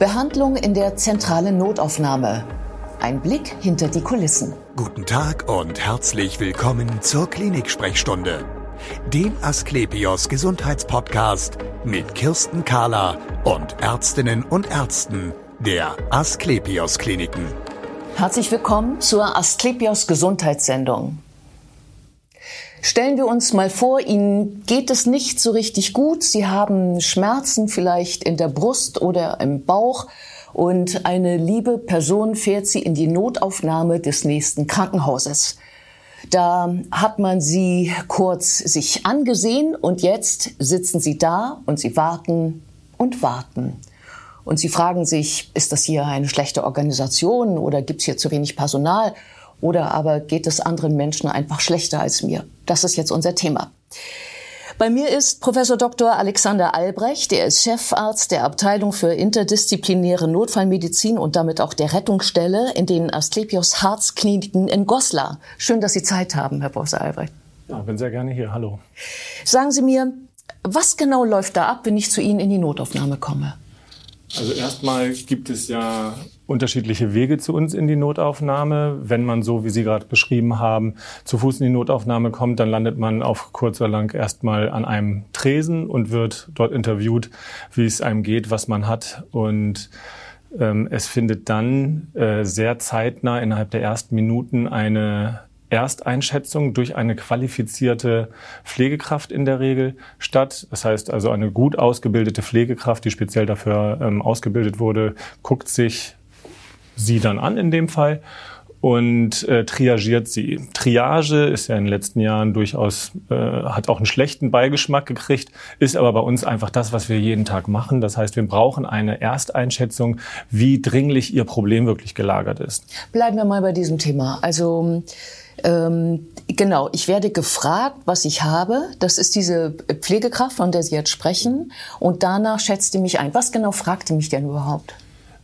Behandlung in der zentralen Notaufnahme. Ein Blick hinter die Kulissen. Guten Tag und herzlich willkommen zur Klinik-Sprechstunde, dem Asklepios Gesundheitspodcast mit Kirsten Kahler und Ärztinnen und Ärzten der Asklepios Kliniken. Herzlich willkommen zur Asklepios Gesundheitssendung. Stellen wir uns mal vor, Ihnen geht es nicht so richtig gut. Sie haben Schmerzen vielleicht in der Brust oder im Bauch und eine liebe Person fährt Sie in die Notaufnahme des nächsten Krankenhauses. Da hat man Sie kurz sich angesehen und jetzt sitzen Sie da und Sie warten und warten. Und Sie fragen sich, ist das hier eine schlechte Organisation oder gibt es hier zu wenig Personal? Oder aber geht es anderen Menschen einfach schlechter als mir? Das ist jetzt unser Thema. Bei mir ist Professor Dr. Alexander Albrecht, der ist Chefarzt der Abteilung für interdisziplinäre Notfallmedizin und damit auch der Rettungsstelle in den Asklepios Harzkliniken in Goslar. Schön, dass Sie Zeit haben, Herr Professor Albrecht. Ja, bin sehr gerne hier. Hallo. Sagen Sie mir, was genau läuft da ab, wenn ich zu Ihnen in die Notaufnahme komme? Also erstmal gibt es ja unterschiedliche Wege zu uns in die Notaufnahme. Wenn man so, wie Sie gerade beschrieben haben, zu Fuß in die Notaufnahme kommt, dann landet man auf kurz oder lang erstmal an einem Tresen und wird dort interviewt, wie es einem geht, was man hat und ähm, es findet dann äh, sehr zeitnah innerhalb der ersten Minuten eine Ersteinschätzung durch eine qualifizierte Pflegekraft in der Regel statt. Das heißt also eine gut ausgebildete Pflegekraft, die speziell dafür ähm, ausgebildet wurde, guckt sich sie dann an in dem Fall und äh, triagiert sie. Triage ist ja in den letzten Jahren durchaus, äh, hat auch einen schlechten Beigeschmack gekriegt, ist aber bei uns einfach das, was wir jeden Tag machen. Das heißt, wir brauchen eine Ersteinschätzung, wie dringlich ihr Problem wirklich gelagert ist. Bleiben wir mal bei diesem Thema. Also ähm, genau, ich werde gefragt, was ich habe. Das ist diese Pflegekraft, von der Sie jetzt sprechen. Und danach schätzte mich ein. Was genau fragte mich denn überhaupt?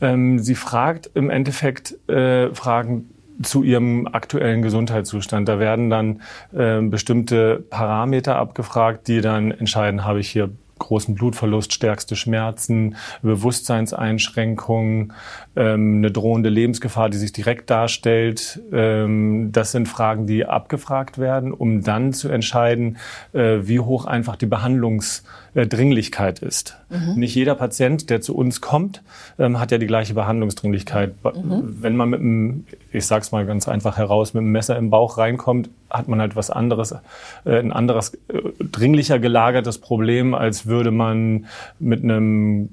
Ähm, sie fragt im Endeffekt äh, Fragen zu ihrem aktuellen Gesundheitszustand. Da werden dann äh, bestimmte Parameter abgefragt, die dann entscheiden, habe ich hier großen Blutverlust, stärkste Schmerzen, Bewusstseinseinschränkungen, ähm, eine drohende Lebensgefahr, die sich direkt darstellt. Ähm, das sind Fragen, die abgefragt werden, um dann zu entscheiden, äh, wie hoch einfach die Behandlungsdringlichkeit ist. Mhm. Nicht jeder Patient, der zu uns kommt, ähm, hat ja die gleiche Behandlungsdringlichkeit. Mhm. Wenn man mit einem, ich sag's mal ganz einfach heraus, mit einem Messer im Bauch reinkommt, hat man halt was anderes, äh, ein anderes äh, dringlicher gelagertes Problem, als würde man mit einem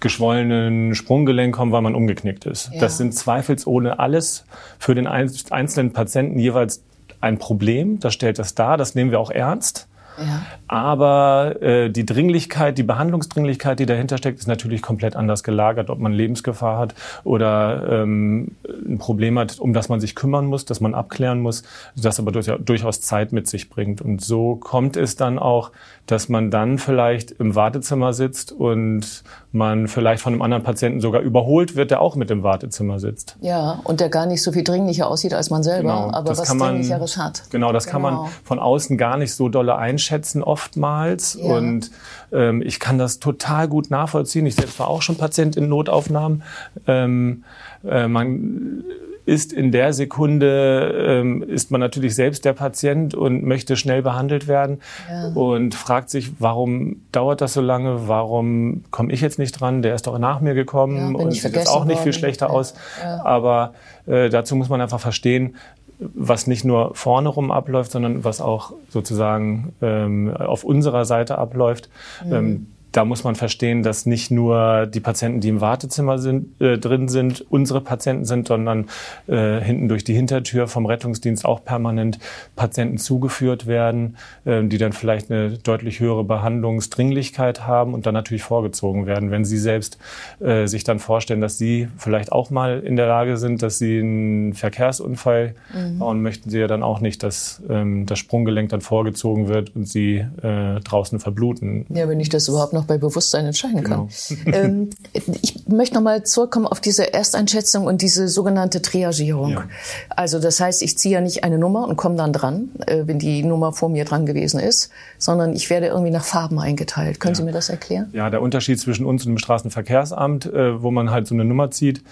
geschwollenen Sprunggelenk kommen, weil man umgeknickt ist. Ja. Das sind zweifelsohne alles für den einzelnen Patienten jeweils ein Problem. Das stellt das dar. Das nehmen wir auch ernst. Ja. Aber äh, die Dringlichkeit, die Behandlungsdringlichkeit, die dahinter steckt, ist natürlich komplett anders gelagert, ob man Lebensgefahr hat oder ähm, ein Problem hat, um das man sich kümmern muss, das man abklären muss, das aber durchaus Zeit mit sich bringt. Und so kommt es dann auch, dass man dann vielleicht im Wartezimmer sitzt und man vielleicht von einem anderen Patienten sogar überholt wird, der auch mit im Wartezimmer sitzt. Ja, und der gar nicht so viel dringlicher aussieht als man selber, genau, aber was Dringlicheres hat. Genau, das genau. kann man genau. von außen gar nicht so dolle einschätzen oftmals. Ja. Und ähm, ich kann das total gut nachvollziehen. Ich selbst war auch schon Patient in Notaufnahmen. Ähm, äh, man ist in der Sekunde, ähm, ist man natürlich selbst der Patient und möchte schnell behandelt werden ja. und fragt sich, warum dauert das so lange, warum komme ich jetzt nicht dran, der ist doch nach mir gekommen ja, und sieht jetzt auch nicht worden. viel schlechter aus. Ja. Aber äh, dazu muss man einfach verstehen, was nicht nur vorne rum abläuft, sondern was auch sozusagen ähm, auf unserer Seite abläuft. Mhm. Ähm, da muss man verstehen, dass nicht nur die Patienten, die im Wartezimmer sind, äh, drin sind, unsere Patienten sind, sondern äh, hinten durch die Hintertür vom Rettungsdienst auch permanent Patienten zugeführt werden, äh, die dann vielleicht eine deutlich höhere Behandlungsdringlichkeit haben und dann natürlich vorgezogen werden. Wenn Sie selbst äh, sich dann vorstellen, dass Sie vielleicht auch mal in der Lage sind, dass Sie einen Verkehrsunfall mhm. bauen, möchten Sie ja dann auch nicht, dass ähm, das Sprunggelenk dann vorgezogen wird und Sie äh, draußen verbluten. Ja, wenn ich das überhaupt noch bei Bewusstsein entscheiden kann. Genau. ähm, ich möchte nochmal zurückkommen auf diese Ersteinschätzung und diese sogenannte Triagierung. Ja. Also das heißt, ich ziehe ja nicht eine Nummer und komme dann dran, äh, wenn die Nummer vor mir dran gewesen ist, sondern ich werde irgendwie nach Farben eingeteilt. Können ja. Sie mir das erklären? Ja, der Unterschied zwischen uns und dem Straßenverkehrsamt, äh, wo man halt so eine Nummer zieht,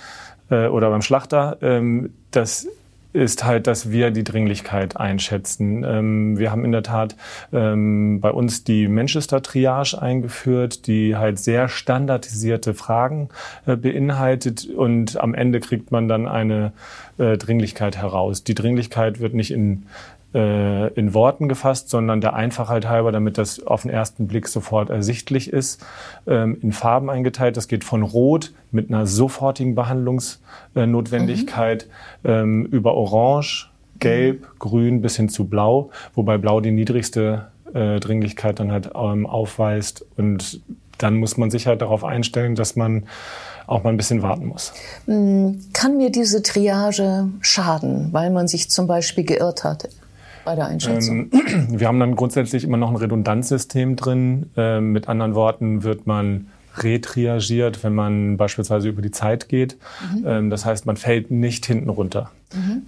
äh, oder beim Schlachter, ähm, das ist halt, dass wir die Dringlichkeit einschätzen. Ähm, wir haben in der Tat ähm, bei uns die Manchester Triage eingeführt, die halt sehr standardisierte Fragen äh, beinhaltet und am Ende kriegt man dann eine äh, Dringlichkeit heraus. Die Dringlichkeit wird nicht in äh, in Worten gefasst, sondern der Einfachheit halber, damit das auf den ersten Blick sofort ersichtlich ist, ähm, in Farben eingeteilt. Das geht von Rot mit einer sofortigen Behandlungsnotwendigkeit mhm. ähm, über Orange, Gelb, mhm. Grün bis hin zu Blau, wobei Blau die niedrigste äh, Dringlichkeit dann halt ähm, aufweist und dann muss man sich halt darauf einstellen, dass man auch mal ein bisschen warten muss. Hm, kann mir diese Triage schaden, weil man sich zum Beispiel geirrt hat? Bei der Einschätzung? Ähm, wir haben dann grundsätzlich immer noch ein Redundanzsystem drin. Ähm, mit anderen Worten wird man retriagiert, wenn man beispielsweise über die Zeit geht. Mhm. Ähm, das heißt, man fällt nicht hinten runter. Mhm.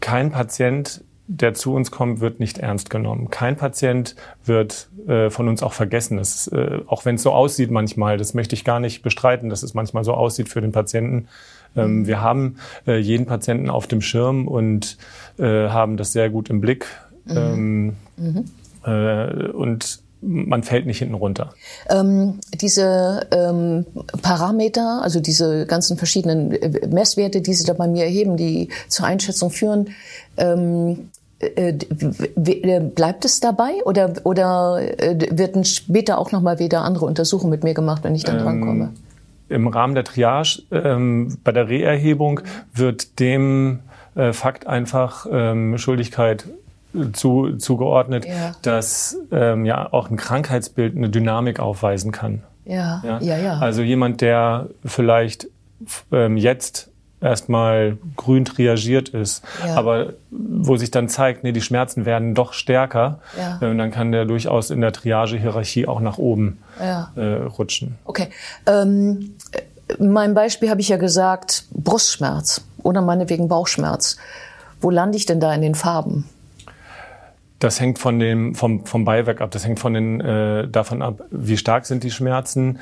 Kein Patient, der zu uns kommt, wird nicht ernst genommen. Kein Patient wird äh, von uns auch vergessen. Das, äh, auch wenn es so aussieht manchmal, das möchte ich gar nicht bestreiten, dass es manchmal so aussieht für den Patienten. Ähm, wir haben äh, jeden Patienten auf dem Schirm und äh, haben das sehr gut im Blick. Mhm. Ähm, mhm. Äh, und man fällt nicht hinten runter. Ähm, diese ähm, Parameter, also diese ganzen verschiedenen äh, Messwerte, die Sie da bei mir erheben, die zur Einschätzung führen, ähm, äh, äh bleibt es dabei oder, oder wird später auch nochmal wieder andere Untersuchungen mit mir gemacht, wenn ich dann ähm, drankomme? Im Rahmen der Triage ähm, bei der Reerhebung wird dem äh, Fakt einfach ähm, Schuldigkeit zu, zugeordnet, ja. dass ähm, ja auch ein Krankheitsbild eine Dynamik aufweisen kann. Ja, ja, ja. ja. Also jemand, der vielleicht ähm, jetzt erstmal grün triagiert ist, ja. aber wo sich dann zeigt, nee, die Schmerzen werden doch stärker, ja. äh, dann kann der durchaus in der Triage-Hierarchie auch nach oben ja. äh, rutschen. Okay. Ähm, mein Beispiel habe ich ja gesagt, Brustschmerz oder meinetwegen Bauchschmerz. Wo lande ich denn da in den Farben? Das hängt von dem, vom, vom Beiwerk ab. Das hängt von den, äh, davon ab, wie stark sind die Schmerzen,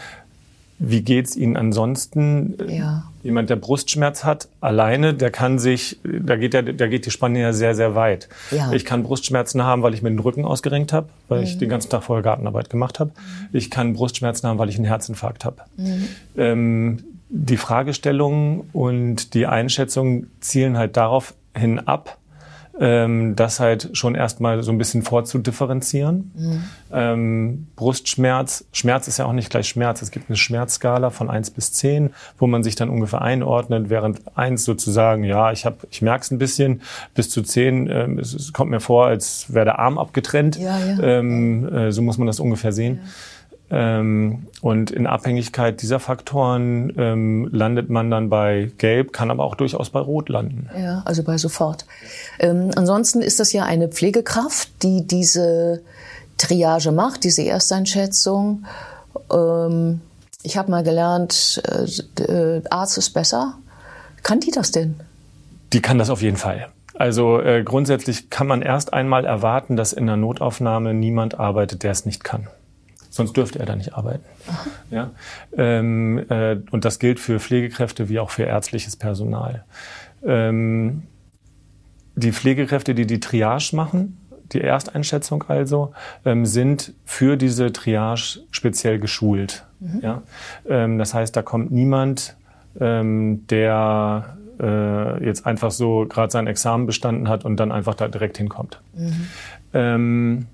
wie geht's Ihnen ansonsten? Ja. Jemand, der Brustschmerz hat, alleine, der kann sich, da geht, der, da geht die Spanne ja sehr, sehr weit. Ja. Ich kann Brustschmerzen haben, weil ich mir den Rücken ausgerenkt habe, weil mhm. ich den ganzen Tag vorher Gartenarbeit gemacht habe. Mhm. Ich kann Brustschmerzen haben, weil ich einen Herzinfarkt habe. Mhm. Ähm, die Fragestellungen und die Einschätzungen zielen halt darauf hin ab, ähm, das halt schon erstmal so ein bisschen vorzudifferenzieren. Mhm. Ähm, Brustschmerz, Schmerz ist ja auch nicht gleich Schmerz. Es gibt eine Schmerzskala von eins bis zehn, wo man sich dann ungefähr einordnet, während eins sozusagen, ja, ich habe, ich merke es ein bisschen, bis zu zehn, ähm, es, es, kommt mir vor, als wäre der Arm abgetrennt. Ja, ja. Ähm, äh, so muss man das ungefähr sehen. Ja. Ähm, und in Abhängigkeit dieser Faktoren ähm, landet man dann bei Gelb, kann aber auch durchaus bei Rot landen. Ja, also bei sofort. Ähm, ansonsten ist das ja eine Pflegekraft, die diese Triage macht, diese Ersteinschätzung. Ähm, ich habe mal gelernt, äh, äh, Arzt ist besser. Kann die das denn? Die kann das auf jeden Fall. Also äh, grundsätzlich kann man erst einmal erwarten, dass in der Notaufnahme niemand arbeitet, der es nicht kann. Sonst dürfte er da nicht arbeiten. Ja? Ähm, äh, und das gilt für Pflegekräfte wie auch für ärztliches Personal. Ähm, die Pflegekräfte, die die Triage machen, die Ersteinschätzung also, ähm, sind für diese Triage speziell geschult. Mhm. Ja? Ähm, das heißt, da kommt niemand, ähm, der äh, jetzt einfach so gerade sein Examen bestanden hat und dann einfach da direkt hinkommt. Mhm.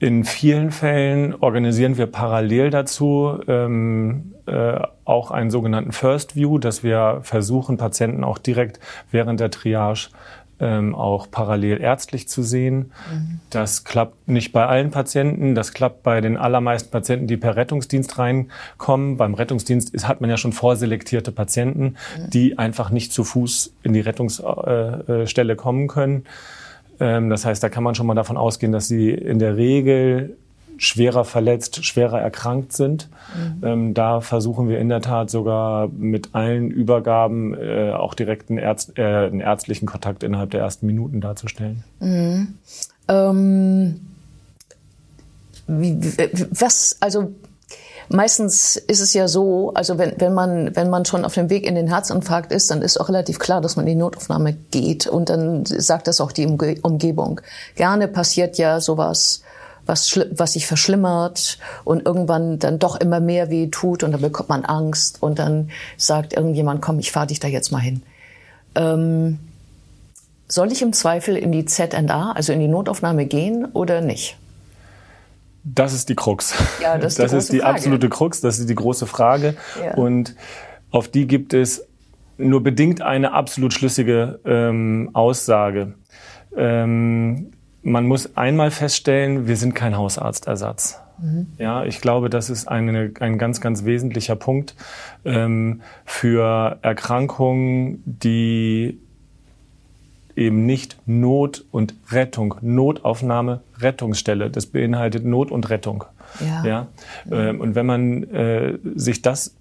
In vielen Fällen organisieren wir parallel dazu ähm, äh, auch einen sogenannten First View, dass wir versuchen, Patienten auch direkt während der Triage ähm, auch parallel ärztlich zu sehen. Mhm. Das klappt nicht bei allen Patienten, das klappt bei den allermeisten Patienten, die per Rettungsdienst reinkommen. Beim Rettungsdienst ist, hat man ja schon vorselektierte Patienten, mhm. die einfach nicht zu Fuß in die Rettungsstelle äh, äh kommen können. Ähm, das heißt, da kann man schon mal davon ausgehen, dass sie in der Regel schwerer verletzt, schwerer erkrankt sind. Mhm. Ähm, da versuchen wir in der Tat sogar mit allen Übergaben äh, auch direkt einen, Ärzt, äh, einen, ärztlichen Kontakt innerhalb der ersten Minuten darzustellen. Mhm. Ähm, wie, was, also meistens ist es ja so, also wenn, wenn, man, wenn man schon auf dem Weg in den Herzinfarkt ist, dann ist auch relativ klar, dass man in die Notaufnahme geht. Und dann sagt das auch die Umgebung. Gerne passiert ja sowas, was, was sich verschlimmert und irgendwann dann doch immer mehr weh tut und dann bekommt man Angst und dann sagt irgendjemand, komm, ich fahre dich da jetzt mal hin. Ähm, soll ich im Zweifel in die ZNA, also in die Notaufnahme gehen oder nicht? Das ist die Krux. Ja, das ist die, das ist die absolute Krux, das ist die große Frage. Ja. Und auf die gibt es nur bedingt eine absolut schlüssige ähm, Aussage. Ähm, man muss einmal feststellen, wir sind kein Hausarztersatz. Mhm. Ja, ich glaube, das ist eine, ein ganz, ganz wesentlicher Punkt ähm, für Erkrankungen, die eben nicht Not und Rettung, Notaufnahme, Rettungsstelle. Das beinhaltet Not und Rettung. Ja. ja? Mhm. und wenn man äh, sich das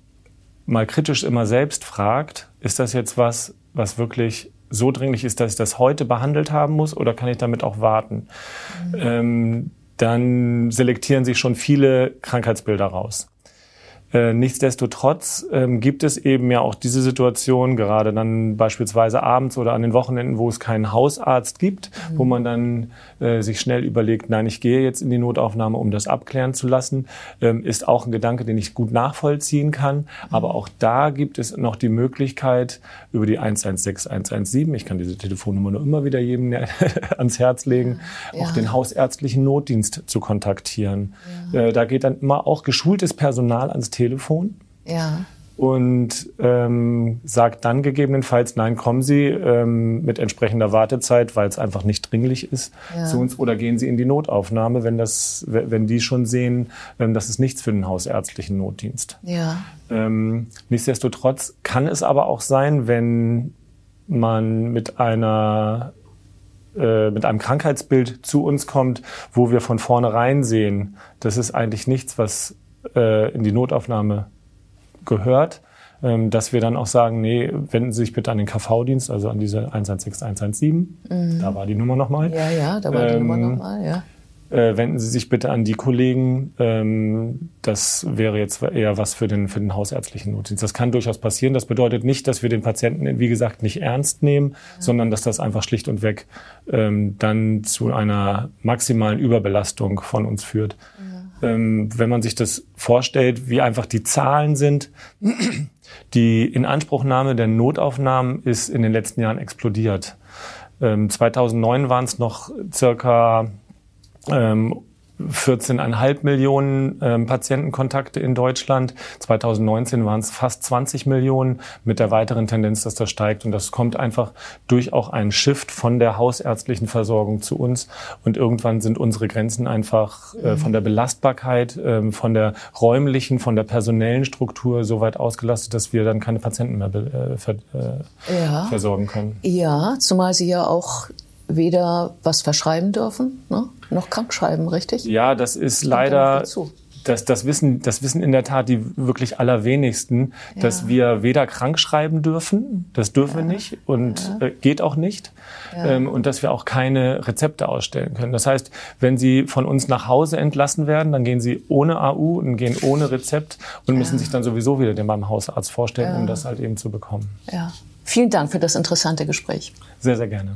mal kritisch immer selbst fragt, ist das jetzt was, was wirklich so dringlich ist, dass ich das heute behandelt haben muss oder kann ich damit auch warten? Mhm. Ähm, dann selektieren sich schon viele Krankheitsbilder raus. Äh, nichtsdestotrotz ähm, gibt es eben ja auch diese Situation, gerade dann beispielsweise abends oder an den Wochenenden, wo es keinen Hausarzt gibt, mhm. wo man dann äh, sich schnell überlegt, nein, ich gehe jetzt in die Notaufnahme, um das abklären zu lassen, ähm, ist auch ein Gedanke, den ich gut nachvollziehen kann. Mhm. Aber auch da gibt es noch die Möglichkeit über die 116 117, ich kann diese Telefonnummer nur immer wieder jedem ans Herz legen, ja. auch den hausärztlichen Notdienst zu kontaktieren. Ja. Äh, da geht dann immer auch geschultes Personal ans Telefon. Ja. Und ähm, sagt dann gegebenenfalls, nein, kommen Sie ähm, mit entsprechender Wartezeit, weil es einfach nicht dringlich ist, ja. zu uns oder gehen Sie in die Notaufnahme, wenn das, wenn die schon sehen, ähm, das ist nichts für den hausärztlichen Notdienst. Ja. Ähm, nichtsdestotrotz kann es aber auch sein, wenn man mit einer äh, mit einem Krankheitsbild zu uns kommt, wo wir von vornherein sehen, das ist eigentlich nichts, was äh, in die Notaufnahme gehört, ähm, dass wir dann auch sagen, nee, wenden Sie sich bitte an den KV-Dienst, also an diese 116 117. Mhm. Da war die Nummer nochmal. Ja, ja, da war ähm, die Nummer nochmal, ja. Äh, wenden Sie sich bitte an die Kollegen. Ähm, das wäre jetzt eher was für den, für den hausärztlichen Notdienst. Das kann durchaus passieren. Das bedeutet nicht, dass wir den Patienten, wie gesagt, nicht ernst nehmen, ja. sondern dass das einfach schlicht und weg ähm, dann zu einer maximalen Überbelastung von uns führt. Ja ähm, wenn man sich das vorstellt, wie einfach die Zahlen sind, die Inanspruchnahme der Notaufnahmen ist in den letzten Jahren explodiert. Ähm, 2009 waren es noch circa ähm, 14,5 Millionen ähm, Patientenkontakte in Deutschland. 2019 waren es fast 20 Millionen mit der weiteren Tendenz, dass das steigt. Und das kommt einfach durch auch einen Shift von der hausärztlichen Versorgung zu uns. Und irgendwann sind unsere Grenzen einfach äh, von der Belastbarkeit, äh, von der räumlichen, von der personellen Struktur so weit ausgelastet, dass wir dann keine Patienten mehr äh, ver äh, ja. versorgen können. Ja, zumal Sie ja auch weder was verschreiben dürfen, ne? noch krank schreiben, richtig? Ja, das ist das leider. Das, das, wissen, das wissen in der Tat die wirklich allerwenigsten, ja. dass wir weder krank schreiben dürfen, das dürfen ja. wir nicht und ja. äh, geht auch nicht, ähm, und dass wir auch keine Rezepte ausstellen können. Das heißt, wenn Sie von uns nach Hause entlassen werden, dann gehen Sie ohne AU und gehen ohne Rezept und müssen sich dann sowieso wieder dem beim Hausarzt vorstellen, um das halt eben zu bekommen. Ja. Vielen Dank für das interessante Gespräch. Sehr, sehr gerne.